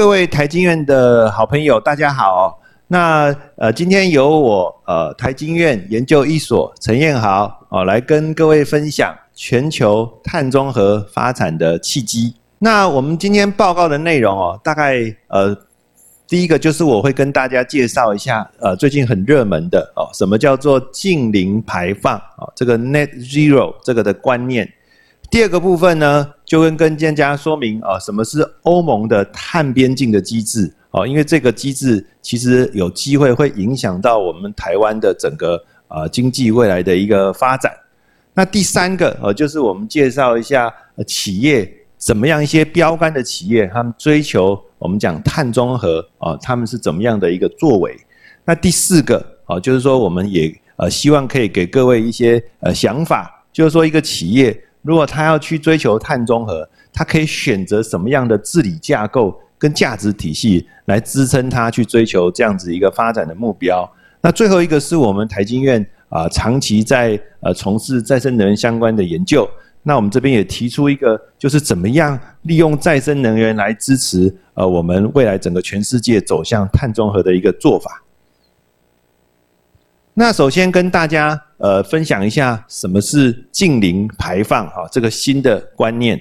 各位台经院的好朋友，大家好。那呃，今天由我呃台经院研究一所陈彦豪哦来跟各位分享全球碳中和发展的契机。那我们今天报告的内容哦，大概呃第一个就是我会跟大家介绍一下呃最近很热门的哦，什么叫做净零排放啊？这个 Net Zero 这个的观念。第二个部分呢，就跟跟大家说明啊，什么是欧盟的碳边境的机制哦，因为这个机制其实有机会会影响到我们台湾的整个呃经济未来的一个发展。那第三个呃，就是我们介绍一下企业怎么样一些标杆的企业，他们追求我们讲碳中和啊，他们是怎么样的一个作为。那第四个哦，就是说我们也呃希望可以给各位一些呃想法，就是说一个企业。如果他要去追求碳中和，他可以选择什么样的治理架构跟价值体系来支撑他去追求这样子一个发展的目标？那最后一个是我们台经院啊，长期在呃从事再生能源相关的研究。那我们这边也提出一个，就是怎么样利用再生能源来支持呃我们未来整个全世界走向碳中和的一个做法。那首先跟大家呃分享一下什么是近零排放哈这个新的观念。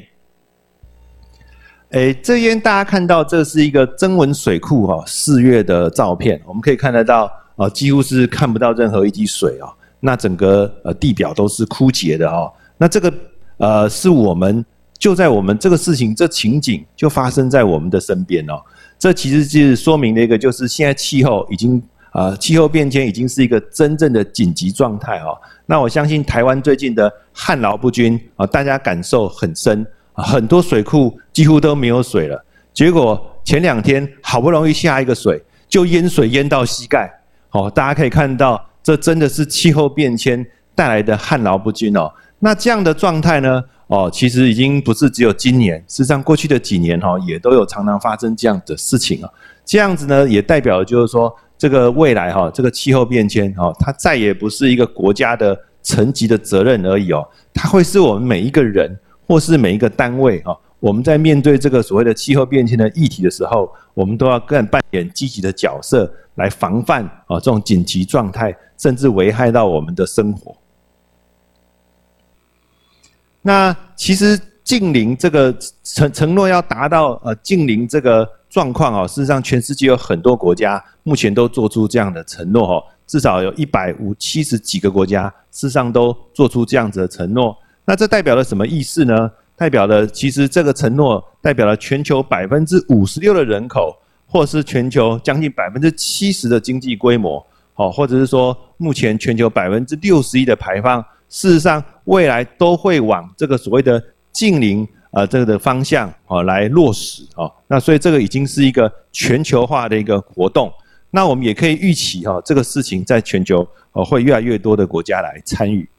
诶，这边大家看到这是一个增文水库哈四月的照片，我们可以看得到啊几乎是看不到任何一滴水哦，那整个呃地表都是枯竭的哦。那这个呃是我们就在我们这个事情这情景就发生在我们的身边哦。这其实是说明了一个就是现在气候已经。啊，气候变迁已经是一个真正的紧急状态哦。那我相信台湾最近的旱涝不均啊，大家感受很深，很多水库几乎都没有水了。结果前两天好不容易下一个水，就淹水淹到膝盖。哦，大家可以看到，这真的是气候变迁带来的旱涝不均哦。那这样的状态呢，哦，其实已经不是只有今年，事实上过去的几年哈，也都有常常发生这样的事情啊。这样子呢，也代表就是说。这个未来哈，这个气候变迁哈，它再也不是一个国家的层级的责任而已哦，它会是我们每一个人或是每一个单位哈，我们在面对这个所谓的气候变迁的议题的时候，我们都要更扮演积极的角色来防范啊这种紧急状态，甚至危害到我们的生活。那其实近零这个承承诺要达到呃近零这个。状况哦，事实上，全世界有很多国家目前都做出这样的承诺哦，至少有一百五七十几个国家，事实上都做出这样子的承诺。那这代表了什么意思呢？代表了其实这个承诺代表了全球百分之五十六的人口，或是全球将近百分之七十的经济规模，哦，或者是说目前全球百分之六十一的排放，事实上未来都会往这个所谓的近零。呃，这个的方向啊，来落实啊，那所以这个已经是一个全球化的一个活动。那我们也可以预期哈，这个事情在全球哦会越来越多的国家来参与。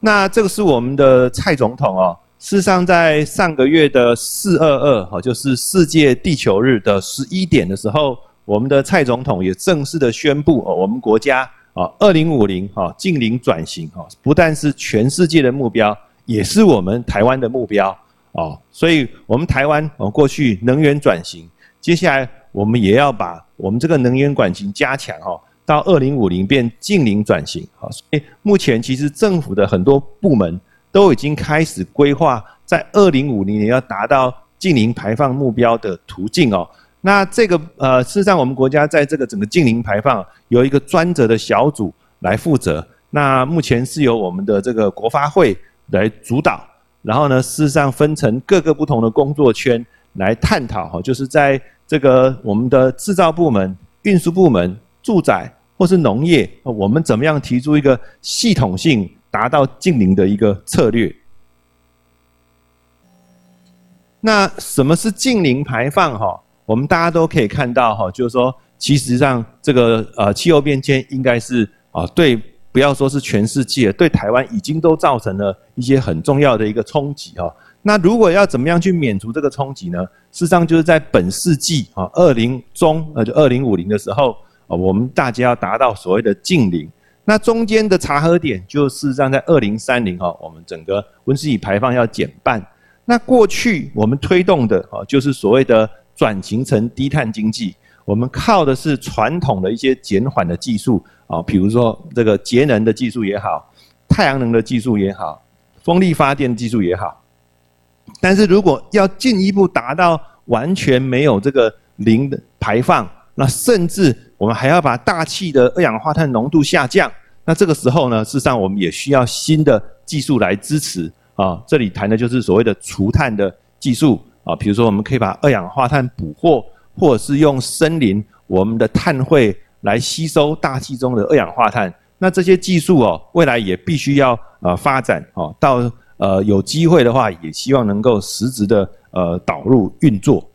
那这个是我们的蔡总统哦，事实上在上个月的四二二哈，就是世界地球日的十一点的时候，我们的蔡总统也正式的宣布哦，我们国家啊，二零五零哈近零转型哈，不但是全世界的目标。也是我们台湾的目标哦，所以我们台湾哦过去能源转型，接下来我们也要把我们这个能源转型加强哦，到二零五零变近零转型哦。所以目前其实政府的很多部门都已经开始规划，在二零五零年要达到近零排放目标的途径哦。那这个呃，事实上我们国家在这个整个近零排放有一个专责的小组来负责。那目前是由我们的这个国发会。来主导，然后呢，事实上分成各个不同的工作圈来探讨哈，就是在这个我们的制造部门、运输部门、住宅或是农业，我们怎么样提出一个系统性达到近零的一个策略？那什么是近零排放哈？我们大家都可以看到哈，就是说，其实上这个呃气候变迁应该是啊对。不要说是全世界，对台湾已经都造成了一些很重要的一个冲击哈。那如果要怎么样去免除这个冲击呢？事实上就是在本世纪啊，二零中呃就二零五零的时候啊，我们大家要达到所谓的近零。那中间的查核点就事实上在二零三零哈，我们整个温室气排放要减半。那过去我们推动的哦，就是所谓的转型成低碳经济，我们靠的是传统的一些减缓的技术啊，比如说这个节能的技术也好，太阳能的技术也好，风力发电技术也好。但是如果要进一步达到完全没有这个零的排放，那甚至我们还要把大气的二氧化碳浓度下降，那这个时候呢，事实上我们也需要新的技术来支持啊。这里谈的就是所谓的除碳的技术啊，比如说我们可以把二氧化碳捕获，或者是用森林我们的碳汇来吸收大气中的二氧化碳。那这些技术哦，未来也必须要呃发展哦，到呃有机会的话，也希望能够实质的呃导入运作。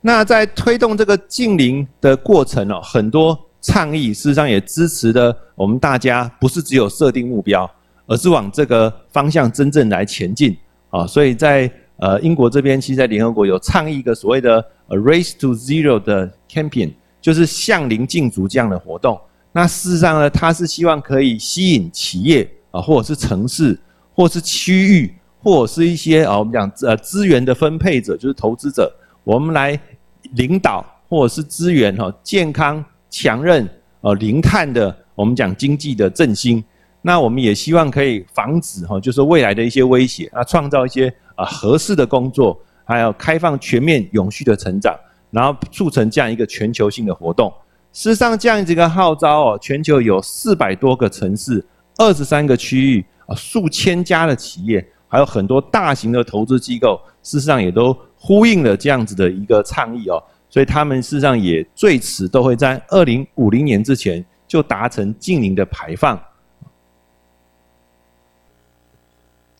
那在推动这个近邻的过程哦，很多倡议事实上也支持的我们大家不是只有设定目标，而是往这个方向真正来前进啊。所以在呃英国这边，其实在联合国有倡议一个所谓的 “Race to Zero” 的 campaign，就是向零禁足这样的活动。那事实上呢，它是希望可以吸引企业啊，或者是城市，或是区域，或者是一些啊我们讲呃资源的分配者，就是投资者，我们来。领导或者是资源哈，健康、强韧、呃零碳的，我们讲经济的振兴。那我们也希望可以防止哈，就是未来的一些威胁啊，创造一些啊合适的工作，还有开放全面永续的成长，然后促成这样一个全球性的活动。事实上，这样子一个号召哦，全球有四百多个城市、二十三个区域啊，数千家的企业，还有很多大型的投资机构，事实上也都。呼应了这样子的一个倡议哦，所以他们事实上也最迟都会在二零五零年之前就达成净零的排放。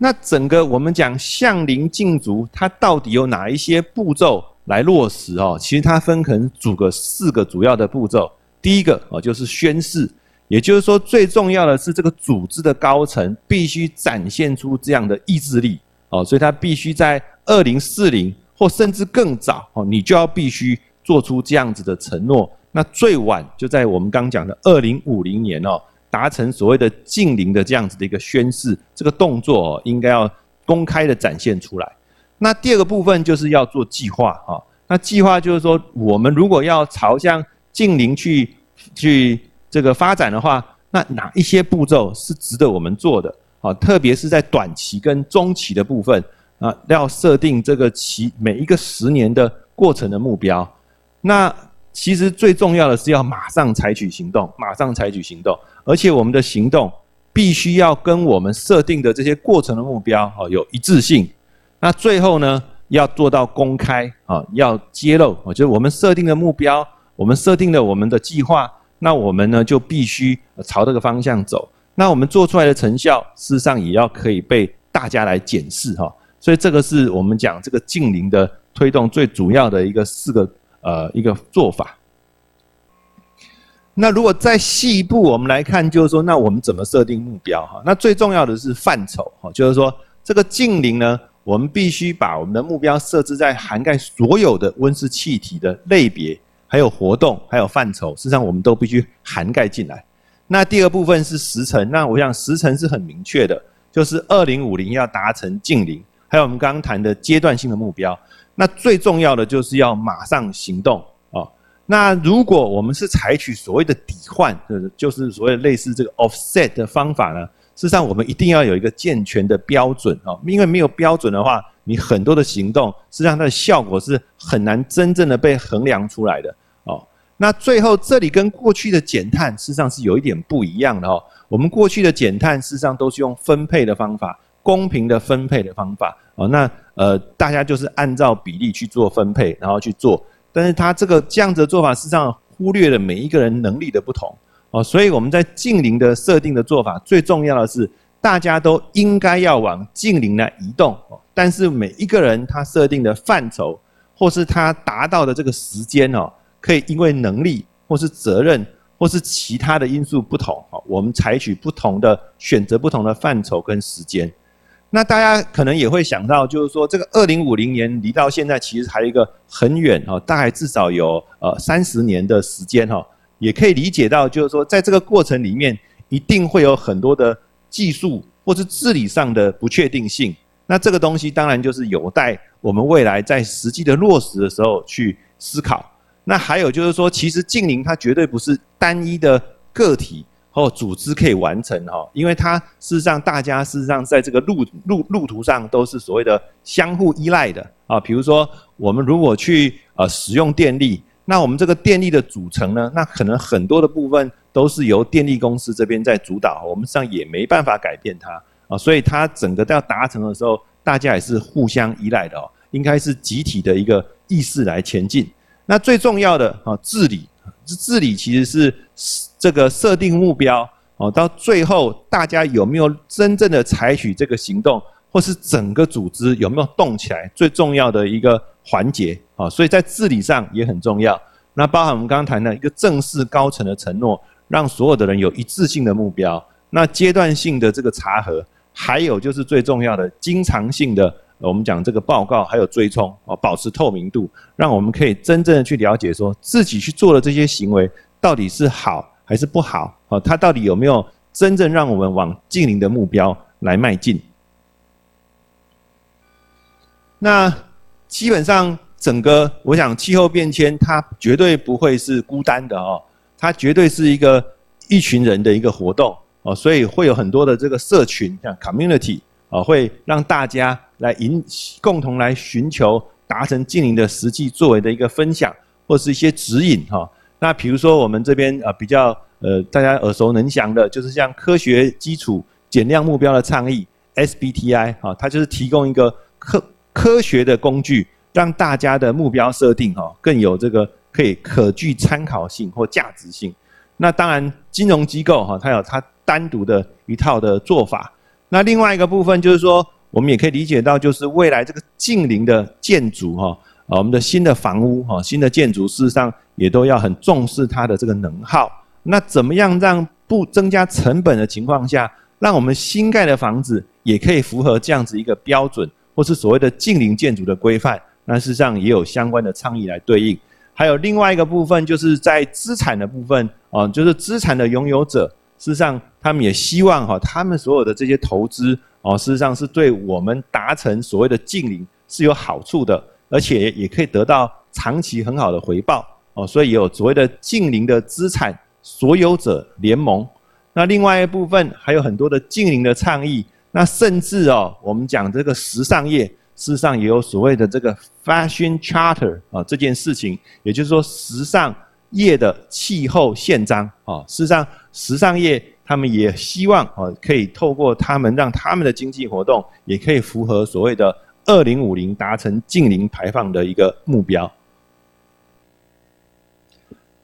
那整个我们讲向零禁足，它到底有哪一些步骤来落实哦？其实它分可能组个四个主要的步骤。第一个哦就是宣誓，也就是说最重要的是这个组织的高层必须展现出这样的意志力哦，所以它必须在二零四零。或甚至更早哦，你就要必须做出这样子的承诺。那最晚就在我们刚讲的二零五零年哦，达成所谓的近邻的这样子的一个宣誓，这个动作，应该要公开的展现出来。那第二个部分就是要做计划哈。那计划就是说，我们如果要朝向近邻去去这个发展的话，那哪一些步骤是值得我们做的啊？特别是在短期跟中期的部分。啊，要设定这个期每一个十年的过程的目标。那其实最重要的是要马上采取行动，马上采取行动，而且我们的行动必须要跟我们设定的这些过程的目标哦有一致性。那最后呢，要做到公开啊，要揭露啊，就是我们设定的目标，我们设定了我们的计划，那我们呢就必须朝这个方向走。那我们做出来的成效，事实上也要可以被大家来检视哈。所以这个是我们讲这个近邻的推动最主要的一个四个呃一个做法。那如果再细一步，我们来看，就是说，那我们怎么设定目标哈？那最重要的是范畴哈，就是说这个近邻呢，我们必须把我们的目标设置在涵盖所有的温室气体的类别，还有活动，还有范畴，事实上我们都必须涵盖进来。那第二部分是时程，那我想时程是很明确的，就是二零五零要达成近邻。还有我们刚刚谈的阶段性的目标，那最重要的就是要马上行动啊。那如果我们是采取所谓的抵换，就是就是所谓类似这个 offset 的方法呢，事实上我们一定要有一个健全的标准啊，因为没有标准的话，你很多的行动实际上它的效果是很难真正的被衡量出来的哦。那最后这里跟过去的减碳事实上是有一点不一样的哦。我们过去的减碳事实上都是用分配的方法。公平的分配的方法哦，那呃，大家就是按照比例去做分配，然后去做。但是他这个这样子的做法，事实上忽略了每一个人能力的不同哦。所以我们在近邻的设定的做法，最重要的是大家都应该要往近邻来移动。但是每一个人他设定的范畴，或是他达到的这个时间哦，可以因为能力或是责任。或是其他的因素不同哦，我们采取不同的选择，不同的范畴跟时间。那大家可能也会想到，就是说这个二零五零年离到现在其实还有一个很远哦，大概至少有呃三十年的时间哈，也可以理解到，就是说在这个过程里面，一定会有很多的技术或是治理上的不确定性。那这个东西当然就是有待我们未来在实际的落实的时候去思考。那还有就是说，其实近邻它绝对不是单一的个体或组织可以完成哈，因为它事实上大家事实上在这个路路路途上都是所谓的相互依赖的啊。比如说，我们如果去呃使用电力，那我们这个电力的组成呢，那可能很多的部分都是由电力公司这边在主导，我们实际上也没办法改变它啊。所以它整个要达成的时候，大家也是互相依赖的哦，应该是集体的一个意识来前进。那最重要的啊，治理，治理其实是这个设定目标哦，到最后大家有没有真正的采取这个行动，或是整个组织有没有动起来，最重要的一个环节啊，所以在治理上也很重要。那包含我们刚刚谈的一个正式高层的承诺，让所有的人有一致性的目标，那阶段性的这个查核，还有就是最重要的经常性的。我们讲这个报告还有追踪啊，保持透明度，让我们可以真正的去了解，说自己去做的这些行为到底是好还是不好啊？它到底有没有真正让我们往近邻的目标来迈进？那基本上整个我想气候变迁它绝对不会是孤单的哦，它绝对是一个一群人的一个活动哦，所以会有很多的这个社群像 community 啊，会让大家。来引共同来寻求达成近邻的实际作为的一个分享，或是一些指引哈。那比如说我们这边啊比较呃大家耳熟能详的，就是像科学基础减量目标的倡议 SBTI 哈，它就是提供一个科科学的工具，让大家的目标设定哈更有这个可以可具参考性或价值性。那当然金融机构哈，它有它单独的一套的做法。那另外一个部分就是说。我们也可以理解到，就是未来这个近邻的建筑哈，啊，我们的新的房屋哈，新的建筑事实上也都要很重视它的这个能耗。那怎么样让不增加成本的情况下，让我们新盖的房子也可以符合这样子一个标准，或是所谓的近邻建筑的规范？那事实上也有相关的倡议来对应。还有另外一个部分，就是在资产的部分啊，就是资产的拥有者，事实上他们也希望哈，他们所有的这些投资。哦，事实上是对我们达成所谓的近邻是有好处的，而且也可以得到长期很好的回报。哦，所以也有所谓的近邻的资产所有者联盟。那另外一部分还有很多的近邻的倡议。那甚至哦，我们讲这个时尚业，事实上也有所谓的这个 Fashion Charter 啊这件事情，也就是说时尚业的气候宪章啊。事实上，时尚业。他们也希望哦，可以透过他们让他们的经济活动也可以符合所谓的二零五零达成净零排放的一个目标。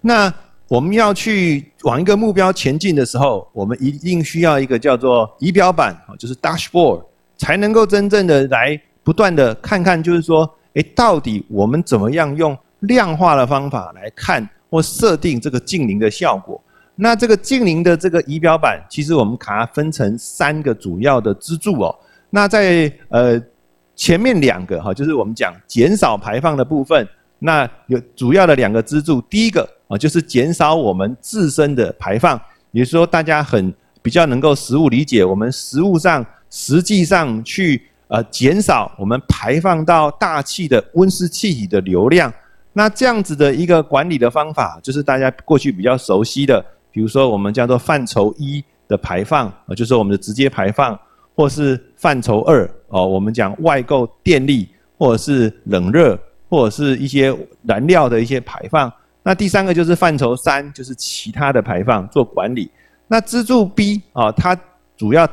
那我们要去往一个目标前进的时候，我们一定需要一个叫做仪表板啊，就是 dashboard，才能够真正的来不断的看看，就是说，哎，到底我们怎么样用量化的方法来看或设定这个净零的效果。那这个近邻的这个仪表板，其实我们把它分成三个主要的支柱哦。那在呃前面两个哈，就是我们讲减少排放的部分，那有主要的两个支柱，第一个啊就是减少我们自身的排放，也就是说大家很比较能够实物理解，我们实物上实际上去呃减少我们排放到大气的温室气体的流量。那这样子的一个管理的方法，就是大家过去比较熟悉的。比如说，我们叫做范畴一的排放，啊，就是我们的直接排放，或是范畴二，哦，我们讲外购电力，或者是冷热，或者是一些燃料的一些排放。那第三个就是范畴三，就是其他的排放做管理。那支柱 B 啊，它主要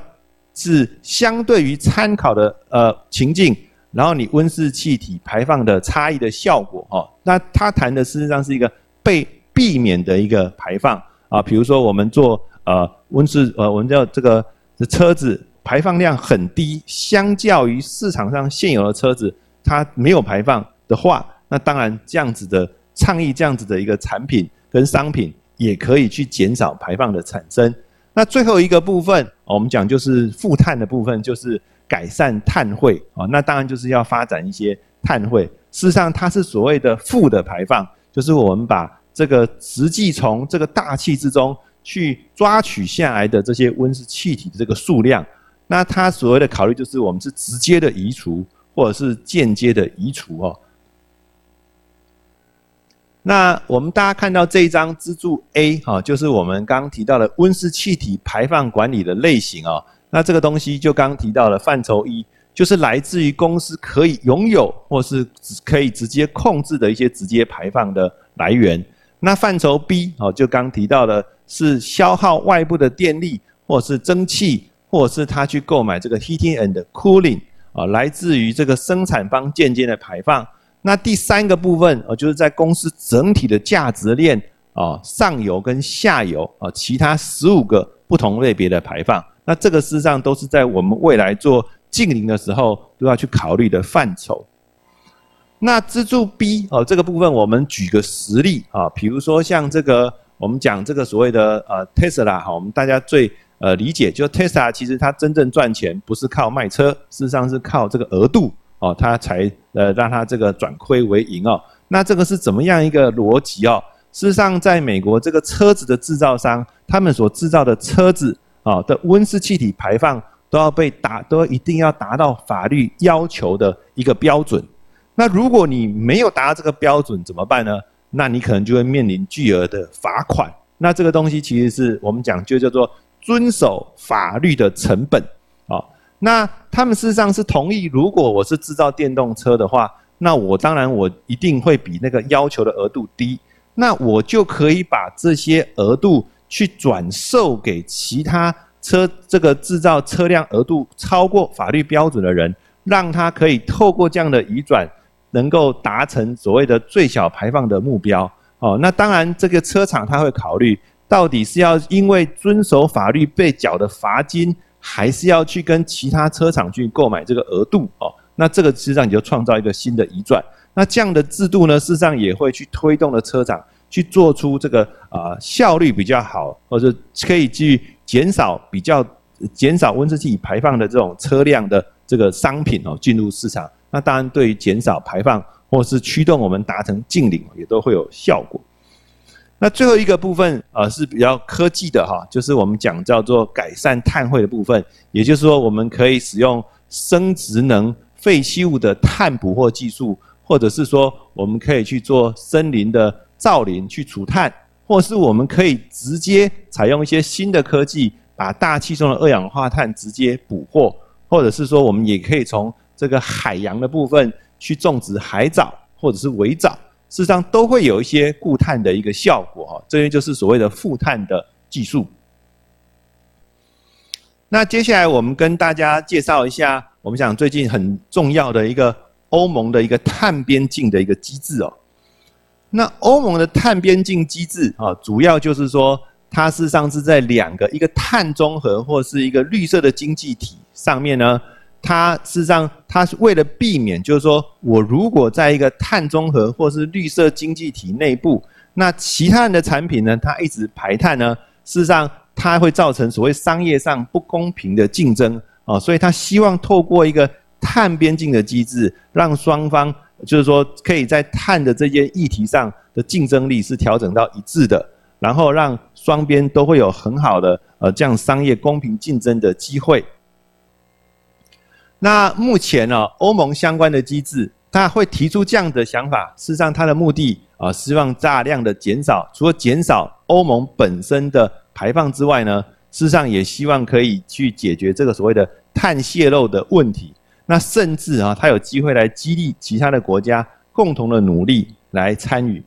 是相对于参考的呃情境，然后你温室气体排放的差异的效果，哈，那它谈的事实上是一个被避免的一个排放。啊，比如说我们做呃温室呃，我们叫这个的车子排放量很低，相较于市场上现有的车子，它没有排放的话，那当然这样子的倡议这样子的一个产品跟商品也可以去减少排放的产生。那最后一个部分，我们讲就是负碳的部分，就是改善碳汇啊。那当然就是要发展一些碳汇。事实上，它是所谓的负的排放，就是我们把。这个实际从这个大气之中去抓取下来的这些温室气体的这个数量，那它所谓的考虑就是我们是直接的移除，或者是间接的移除哦。那我们大家看到这一张支柱 A 哈，就是我们刚刚提到的温室气体排放管理的类型哦。那这个东西就刚刚提到了范畴一，就是来自于公司可以拥有或是可以直接控制的一些直接排放的来源。那范畴 B 哦，就刚提到的是消耗外部的电力，或是蒸汽，或是他去购买这个 heating and cooling 啊，来自于这个生产方间接的排放。那第三个部分哦，就是在公司整体的价值链啊，上游跟下游啊，其他十五个不同类别的排放。那这个事实上都是在我们未来做净零的时候都要去考虑的范畴。那支柱 B 哦，这个部分我们举个实例啊，比如说像这个我们讲这个所谓的呃 Tesla 哈，我们大家最呃理解，就 Tesla 其实它真正赚钱不是靠卖车，事实上是靠这个额度。哦，它才呃让它这个转亏为盈哦。那这个是怎么样一个逻辑哦？事实上，在美国这个车子的制造商，他们所制造的车子啊的温室气体排放都要被达，都一定要达到法律要求的一个标准。那如果你没有达到这个标准怎么办呢？那你可能就会面临巨额的罚款。那这个东西其实是我们讲就叫做遵守法律的成本啊。那他们事实上是同意，如果我是制造电动车的话，那我当然我一定会比那个要求的额度低，那我就可以把这些额度去转售给其他车这个制造车辆额度超过法律标准的人，让他可以透过这样的移转，能够达成所谓的最小排放的目标。哦，那当然这个车厂他会考虑，到底是要因为遵守法律被缴的罚金。还是要去跟其他车厂去购买这个额度哦，那这个实际上你就创造一个新的移转。那这样的制度呢，事实上也会去推动了车厂去做出这个啊效率比较好，或者可以去减少比较减少温室气体排放的这种车辆的这个商品哦进入市场。那当然对于减少排放或是驱动我们达成净零也都会有效果。那最后一个部分啊是比较科技的哈，就是我们讲叫做改善碳汇的部分，也就是说我们可以使用生殖能废弃物的碳捕获技术，或者是说我们可以去做森林的造林去除碳，或是我们可以直接采用一些新的科技，把大气中的二氧化碳直接捕获，或者是说我们也可以从这个海洋的部分去种植海藻或者是围藻。事实上都会有一些固碳的一个效果哈，这些就是所谓的负碳的技术。那接下来我们跟大家介绍一下，我们讲最近很重要的一个欧盟的一个碳边境的一个机制哦。那欧盟的碳边境机制啊，主要就是说，它事实上是在两个一个碳中和或是一个绿色的经济体上面呢。它事实上，它是为了避免，就是说我如果在一个碳中和或是绿色经济体内部，那其他人的产品呢，它一直排碳呢，事实上它会造成所谓商业上不公平的竞争啊，所以它希望透过一个碳边境的机制，让双方就是说可以在碳的这些议题上的竞争力是调整到一致的，然后让双边都会有很好的呃这样商业公平竞争的机会。那目前呢，欧盟相关的机制，它会提出这样的想法。事实上，它的目的啊，希望大量的减少，除了减少欧盟本身的排放之外呢，事实上也希望可以去解决这个所谓的碳泄漏的问题。那甚至啊，它有机会来激励其他的国家共同的努力来参与。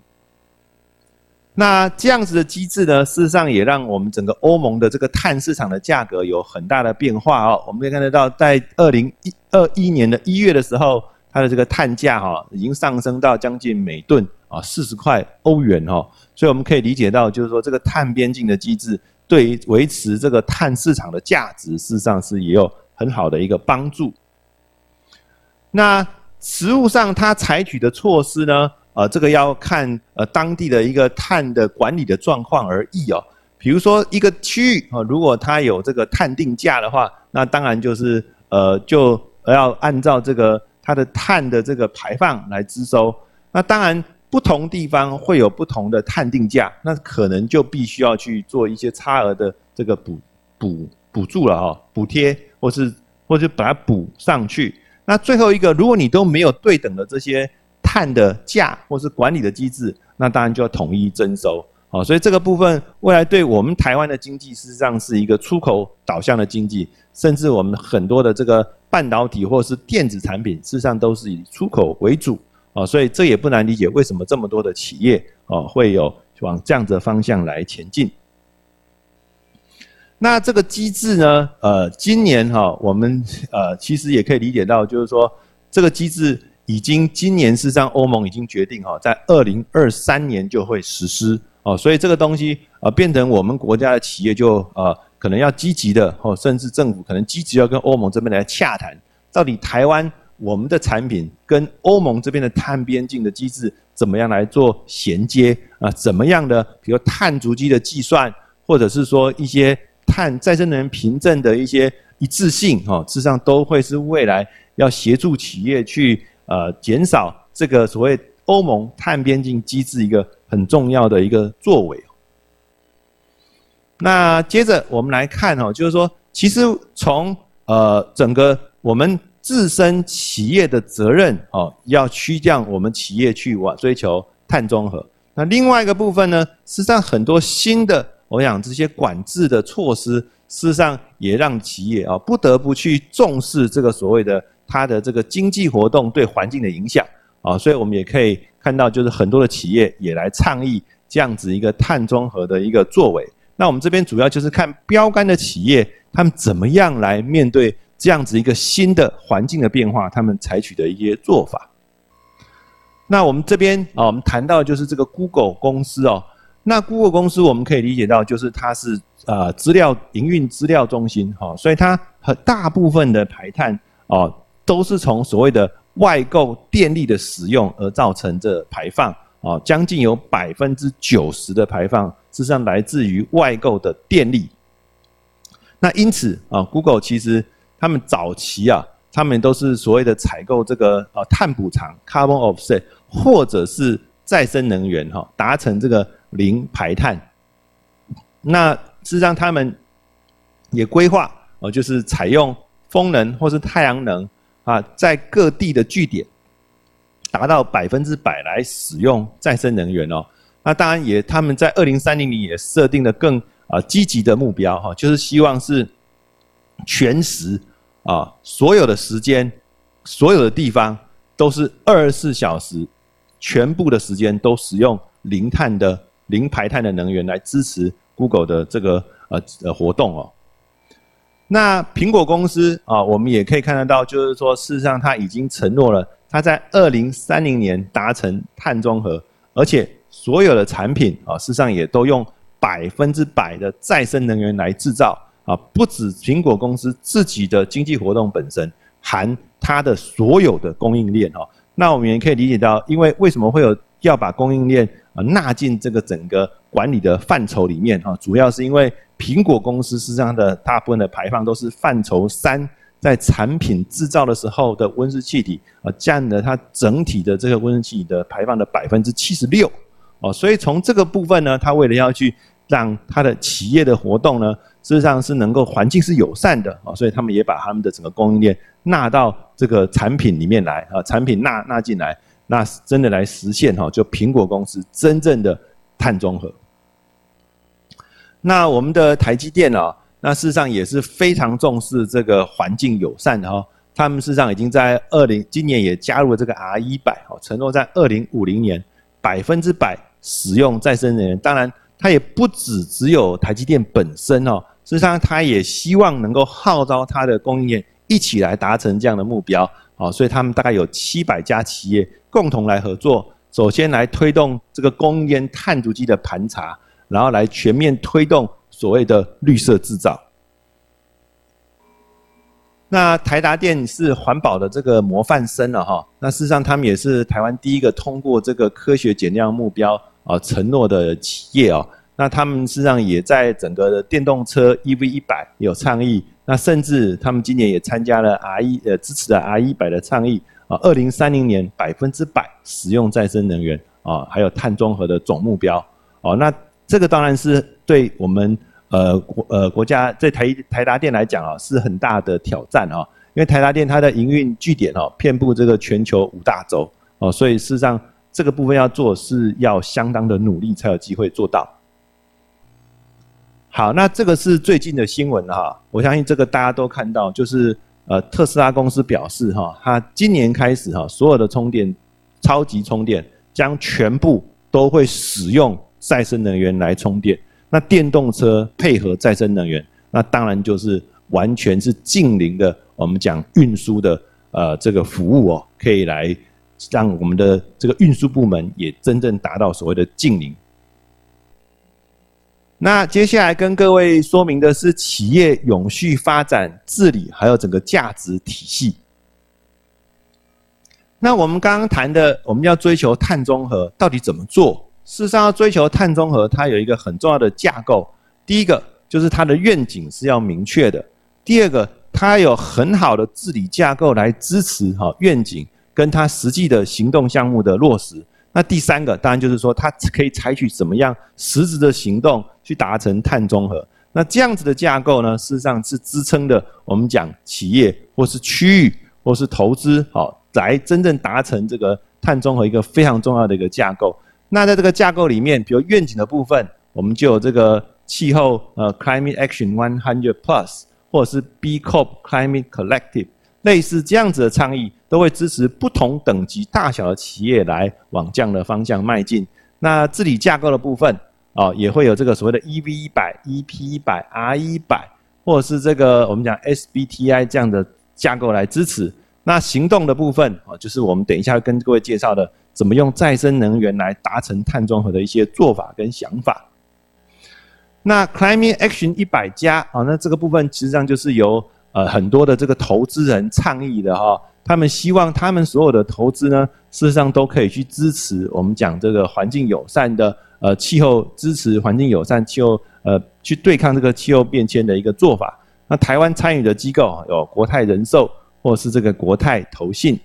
那这样子的机制呢，事实上也让我们整个欧盟的这个碳市场的价格有很大的变化哦。我们可以看得到，在二零一二一年的一月的时候，它的这个碳价哈已经上升到将近每吨啊四十块欧元哦。所以我们可以理解到，就是说这个碳边境的机制对于维持这个碳市场的价值，事实上是也有很好的一个帮助。那实物上它采取的措施呢？呃，这个要看呃当地的一个碳的管理的状况而异哦。比如说一个区域啊，如果它有这个碳定价的话，那当然就是呃就要按照这个它的碳的这个排放来支收。那当然不同地方会有不同的碳定价，那可能就必须要去做一些差额的这个补补补助了哈，补贴或是或者把它补上去。那最后一个，如果你都没有对等的这些碳的价或是管理的机制，那当然就要统一征收。好，所以这个部分未来对我们台湾的经济事实上是一个出口导向的经济，甚至我们很多的这个半导体或是电子产品，事实上都是以出口为主。啊，所以这也不难理解为什么这么多的企业哦会有往这样子的方向来前进。那这个机制呢？呃，今年哈，我们呃其实也可以理解到，就是说这个机制已经今年事实上欧盟已经决定哈，在二零二三年就会实施哦，所以这个东西呃变成我们国家的企业就呃可能要积极的哦，甚至政府可能积极要跟欧盟这边来洽谈，到底台湾我们的产品跟欧盟这边的碳边境的机制怎么样来做衔接啊？怎么样的，比如碳足迹的计算，或者是说一些。碳再生能源凭证的一些一致性，哈，事实上都会是未来要协助企业去呃减少这个所谓欧盟碳边境机制一个很重要的一个作为。那接着我们来看哈，就是说，其实从呃整个我们自身企业的责任哦，要趋向我们企业去往追求碳中和。那另外一个部分呢，实际上很多新的。我想这些管制的措施，事实上也让企业啊不得不去重视这个所谓的它的这个经济活动对环境的影响啊，所以我们也可以看到，就是很多的企业也来倡议这样子一个碳中和的一个作为。那我们这边主要就是看标杆的企业，他们怎么样来面对这样子一个新的环境的变化，他们采取的一些做法。那我们这边啊，我们谈到就是这个 Google 公司哦。那 Google 公司我们可以理解到，就是它是呃资料营运资料中心哈，所以它很大部分的排碳哦都是从所谓的外购电力的使用而造成这排放哦，将近有百分之九十的排放实际上来自于外购的电力。那因此啊，Google 其实他们早期啊，他们都是所谓的采购这个呃碳补偿 （carbon offset） 或者是再生能源哈，达成这个。零排碳，那事实上他们也规划哦，就是采用风能或是太阳能啊，在各地的据点达到百分之百来使用再生能源哦。那当然也他们在二零三零年也设定了更啊积极的目标哈，就是希望是全时啊所有的时间所有的地方都是二十四小时全部的时间都使用零碳的。零排碳的能源来支持 Google 的这个呃呃活动哦。那苹果公司啊，我们也可以看得到，就是说事实上它已经承诺了，它在二零三零年达成碳中和，而且所有的产品啊，事实上也都用百分之百的再生能源来制造啊，不止苹果公司自己的经济活动本身，含它的所有的供应链哦。那我们也可以理解到，因为为什么会有要把供应链啊纳进这个整个管理的范畴里面啊，主要是因为苹果公司实际上的大部分的排放都是范畴三，在产品制造的时候的温室气体啊占了它整体的这个温室气体的排放的百分之七十六。哦，所以从这个部分呢，它为了要去让它的企业的活动呢，事实上是能够环境是友善的啊，所以他们也把他们的整个供应链纳到这个产品里面来啊，产品纳纳进来，那真的来实现哈，就苹果公司真正的碳中和。那我们的台积电啊，那事实上也是非常重视这个环境友善的哈，他们事实上已经在二零今年也加入了这个 R 一百哦，承诺在二零五零年百分之百使用再生能源。当然，它也不止只有台积电本身哦，事实上它也希望能够号召它的供应链。一起来达成这样的目标，哦，所以他们大概有七百家企业共同来合作。首先来推动这个供应链碳足迹的盘查，然后来全面推动所谓的绿色制造。那台达电是环保的这个模范生了哈，那事实上他们也是台湾第一个通过这个科学减量目标啊承诺的企业哦。那他们事实上也在整个的电动车 EV 一百有倡议。那甚至他们今年也参加了 R 一呃支持的 R 一百的倡议啊，二零三零年百分之百使用再生能源啊，还有碳中和的总目标哦。那这个当然是对我们呃国呃国家在台台达电来讲啊，是很大的挑战啊，因为台达电它的营运据点哦，遍布这个全球五大洲哦，所以事实上这个部分要做是要相当的努力才有机会做到。好，那这个是最近的新闻哈，我相信这个大家都看到，就是呃特斯拉公司表示哈，它今年开始哈，所有的充电超级充电将全部都会使用再生能源来充电。那电动车配合再生能源，那当然就是完全是近邻的。我们讲运输的呃这个服务哦，可以来让我们的这个运输部门也真正达到所谓的近邻。那接下来跟各位说明的是企业永续发展治理，还有整个价值体系。那我们刚刚谈的，我们要追求碳中和，到底怎么做？事实上，要追求碳中和，它有一个很重要的架构。第一个就是它的愿景是要明确的；第二个，它有很好的治理架构来支持哈愿景跟它实际的行动项目的落实。那第三个，当然就是说，它可以采取怎么样实质的行动去达成碳中和。那这样子的架构呢，事实上是支撑的我们讲企业或是区域或是投资，好，来真正达成这个碳中和一个非常重要的一个架构。那在这个架构里面，比如愿景的部分，我们就有这个气候呃 Climate Action One Hundred Plus，或者是 B Corp Climate Collective。类似这样子的倡议，都会支持不同等级大小的企业来往这样的方向迈进。那治理架构的部分，哦，也会有这个所谓的 EV 一百、EP 一百、R 一百，或者是这个我们讲 SBTI 这样的架构来支持。那行动的部分，哦，就是我们等一下跟各位介绍的，怎么用再生能源来达成碳中和的一些做法跟想法。那 Climate Action 一百加，啊，那这个部分实际上就是由呃，很多的这个投资人倡议的哈，他们希望他们所有的投资呢，事实上都可以去支持我们讲这个环境友善的呃气候，支持环境友善气候呃去对抗这个气候变迁的一个做法。那台湾参与的机构有国泰人寿或是这个国泰投信。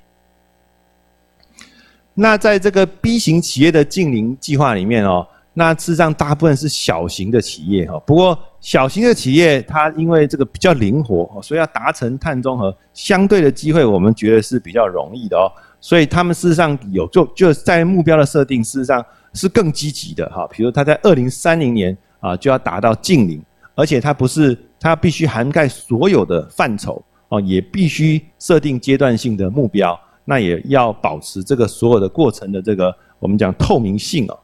那在这个 B 型企业的近邻计划里面哦。那事实上，大部分是小型的企业哈。不过，小型的企业它因为这个比较灵活，所以要达成碳中和，相对的机会我们觉得是比较容易的哦。所以他们事实上有就就在目标的设定，事实上是更积极的哈。比如他在二零三零年啊就要达到净零，而且它不是它必须涵盖所有的范畴哦，也必须设定阶段性的目标，那也要保持这个所有的过程的这个我们讲透明性哦。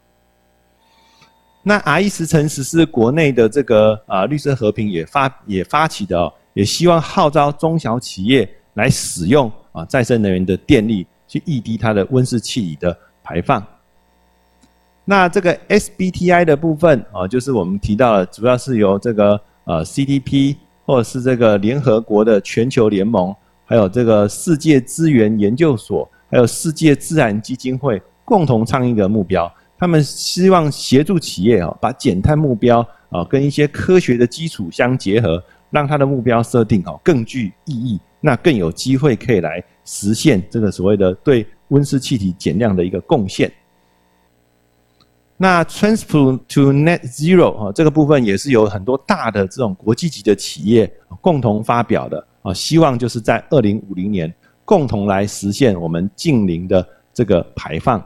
那 R 一十乘十是国内的这个啊绿色和平也发也发起的哦，也希望号召中小企业来使用啊再生能源的电力，去抑低它的温室气体的排放。那这个 SBTI 的部分啊，就是我们提到了，主要是由这个呃 CDP 或者是这个联合国的全球联盟，还有这个世界资源研究所，还有世界自然基金会共同倡议的目标。他们希望协助企业啊，把减碳目标啊跟一些科学的基础相结合，让它的目标设定哦更具意义，那更有机会可以来实现这个所谓的对温室气体减量的一个贡献。那 Transport to Net Zero 啊这个部分也是有很多大的这种国际级的企业共同发表的啊，希望就是在二零五零年共同来实现我们近零的这个排放。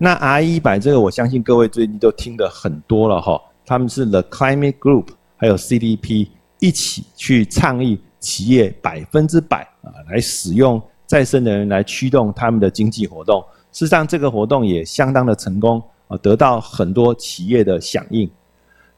那 R 一百这个，我相信各位最近都听得很多了哈。他们是 The Climate Group，还有 CDP 一起去倡议企业百分之百啊来使用再生能源来驱动他们的经济活动。事实上，这个活动也相当的成功啊，得到很多企业的响应。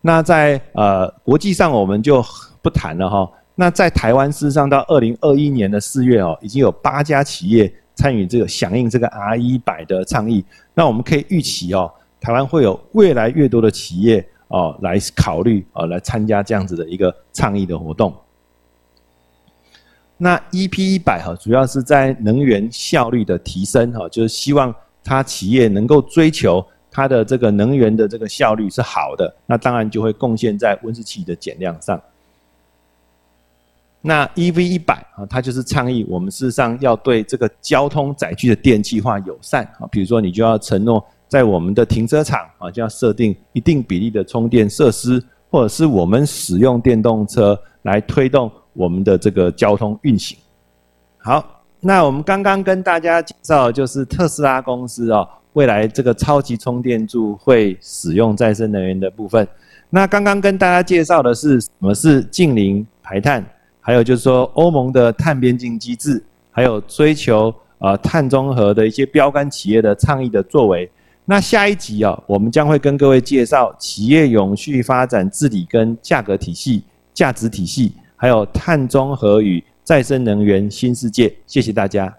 那在呃国际上我们就不谈了哈。那在台湾，事实上到二零二一年的四月哦，已经有八家企业。参与这个响应这个 R 一百的倡议，那我们可以预期哦，台湾会有越来越多的企业哦来考虑哦来参加这样子的一个倡议的活动。那 EP 一百哈，主要是在能源效率的提升哈，就是希望它企业能够追求它的这个能源的这个效率是好的，那当然就会贡献在温室气体的减量上。那 EV 一百啊，它就是倡议我们事实上要对这个交通载具的电气化友善啊，比如说你就要承诺在我们的停车场啊，就要设定一定比例的充电设施，或者是我们使用电动车来推动我们的这个交通运行。好，那我们刚刚跟大家介绍就是特斯拉公司哦，未来这个超级充电柱会使用再生能源的部分。那刚刚跟大家介绍的是什么是近零排碳，还有就是说欧盟的碳边境机制，还有追求呃碳中和的一些标杆企业的倡议的作为。那下一集啊，我们将会跟各位介绍企业永续发展治理跟价格体系、价值体系，还有碳中和与再生能源新世界。谢谢大家。